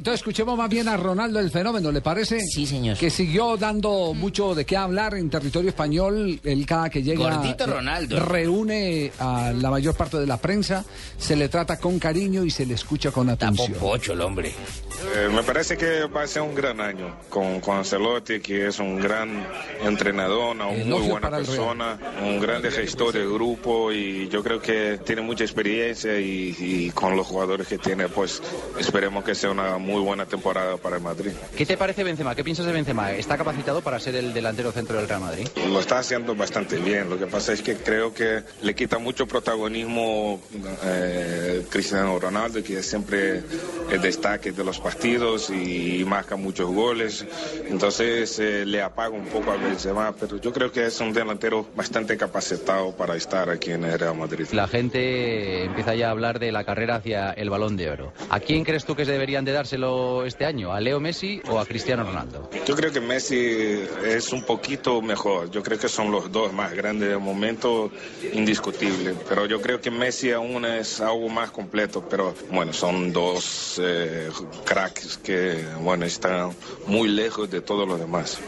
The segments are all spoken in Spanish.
Entonces escuchemos más bien a Ronaldo el fenómeno, ¿le parece? Sí, señor. Que siguió dando mucho de qué hablar en territorio español. Él cada que llega Gordito eh, Ronaldo. reúne a la mayor parte de la prensa, se le trata con cariño y se le escucha con Está atención. popocho el hombre. Eh, me parece que va a ser un gran año con, con Ancelotti, que es un gran entrenador, una muy buena persona, un gran gestor del grupo y yo creo que tiene mucha experiencia y, y con los jugadores que tiene, pues esperemos que sea una muy buena temporada para el Madrid. ¿Qué te parece Benzema? ¿Qué piensas de Benzema? ¿Está capacitado para ser el delantero centro del Real Madrid? Lo está haciendo bastante bien, lo que pasa es que creo que le quita mucho protagonismo eh, Cristiano Ronaldo, que es siempre el destaque de los partidos y, marca muchos goles, entonces eh, le apaga un poco a Benzema, pero yo creo que es un delantero bastante capacitado para estar aquí en el Real Madrid. La gente empieza ya a hablar de la carrera hacia el Balón de Oro. ¿A quién crees tú que deberían de dárselo este año? ¿A Leo Messi o a Cristiano Ronaldo? Yo creo que Messi es un poquito mejor. Yo creo que son los dos más grandes del momento, indiscutible. Pero yo creo que Messi aún es algo más completo. Pero bueno, son dos eh, cracks que bueno están muy lejos de todos los demás.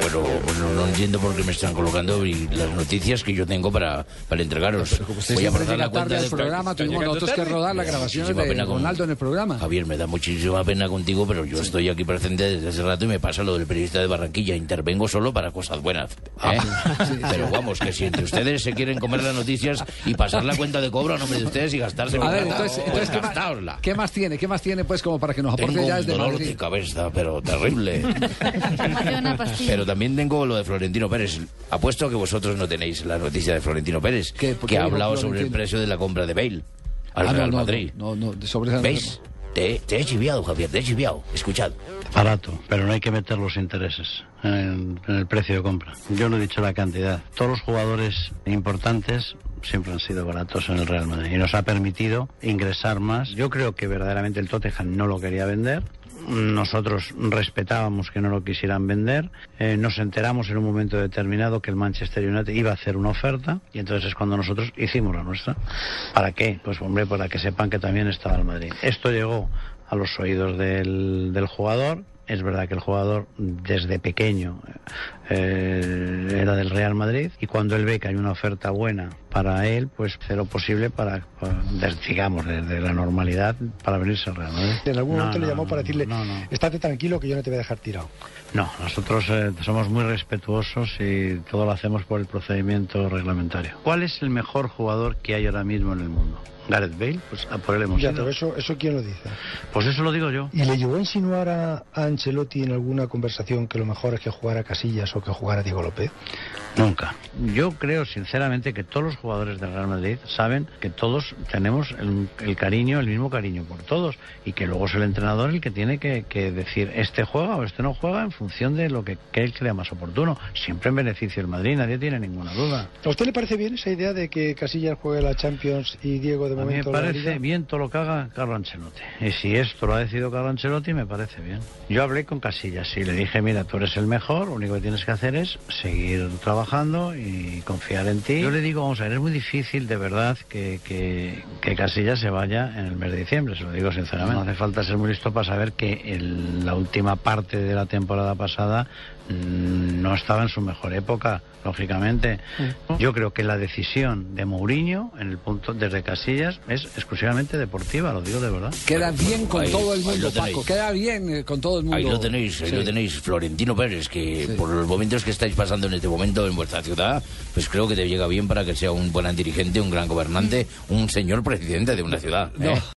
Bueno, bueno, no entiendo por qué me están colocando y las noticias que yo tengo para, para entregaros. Voy a la cuenta tarde al de... programa, tuvimos nosotros que rodar las grabaciones de Ronaldo en el programa. Javier, me da muchísima pena contigo, pero yo estoy aquí presente desde hace rato y me pasa lo del periodista de Barranquilla. Intervengo solo para cosas buenas. ¿eh? Pero vamos, que si entre ustedes se quieren comer las noticias y pasar la cuenta de cobro a nombre de ustedes y gastarse A ver, plata, entonces, pues entonces ¿qué, más, gastáosla. qué más tiene? ¿Qué más tiene, pues, como para que nos aporte Tengo ya un desde dolor Madrid? de cabeza, pero terrible. Pero también tengo lo de Florentino Pérez. Apuesto a que vosotros no tenéis la noticia de Florentino Pérez, ¿Qué? ¿Por que ha hablado sobre el precio de la compra de Bale al Ah, no, Real no, Madrid. No, no, no, sobre esa- ¿Veis? Te, te he chiviado, Javier, te he chiviado. Escuchad. Barato, pero no hay que meter los intereses en, en el precio de compra. Yo no he dicho la cantidad. Todos los jugadores importantes siempre han sido baratos en el Real Madrid y nos ha permitido ingresar más. Yo creo que verdaderamente el Tottenham no lo quería vender. Nosotros respetábamos que no lo quisieran vender. Eh, nos enteramos en un momento determinado que el Manchester United iba a hacer una oferta y entonces es cuando nosotros hicimos la nuestra. ¿Para qué? Pues hombre, para que sepan que también estaba el Madrid. Esto llegó a los oídos del, del jugador. Es verdad que el jugador desde pequeño eh, era del Real Madrid y cuando él ve que hay una oferta buena para él, pues hacer lo posible para, para, digamos, desde la normalidad para venirse Real Madrid. En algún No, momento le llamó para decirle, no, no. estate tranquilo que yo no te voy a dejar tirado. No, nosotros eh, somos muy respetuosos y todo lo hacemos por el procedimiento reglamentario. ¿Cuál es el mejor jugador que hay ahora mismo en el mundo? Gareth Bale, pues a por él hemos Ya, ido. pero eso, eso quién lo dice. Pues eso lo digo yo. ¿Y le llegó a insinuar a, a Ancelotti en alguna conversación que lo mejor es que jugara Casillas o que jugara Diego López? Nunca. Yo creo sinceramente que todos los jugadores del Real Madrid saben que todos tenemos el, el cariño, el mismo cariño por todos y que luego es el entrenador el que tiene que, que decir este juega o este no juega en función de lo que, que él crea más oportuno. Siempre en beneficio del Madrid, nadie tiene ninguna duda. ¿A usted le parece bien esa idea de que Casillas juegue la Champions y Diego de A mí me momento la parece Liga? bien todo lo que haga Carlo Ancelotti. Y si esto lo ha decidido Carlo Ancelotti, me parece bien. Yo hablé con Casillas y le dije, mira, tú eres el mejor, lo único que tienes que hacer es seguir trabajando y confiar en ti. Yo le digo, vamos a ver, es muy difícil de verdad que, que, que Casillas se vaya en el mes de diciembre, se lo digo sinceramente. No hace falta ser muy listo para saber que el- la última parte de la temporada pasada mm, no estaba en su mejor época, lógicamente. Yo creo que la decisión de Mourinho en el punto desde Casillas es exclusivamente deportiva, lo digo de verdad. Queda bien con Ahí- todo el mundo. Paco. Queda bien eh, con todo el mundo. Ahí lo tenéis, ahí Sí. lo tenéis, Florentino Pérez, que Sí. por los momentos que estáis pasando en este momento en vuestra ciudad, pues creo que te llega bien para que sea un buen dirigente, un gran gobernante, un señor presidente de una ciudad. ¿eh? No.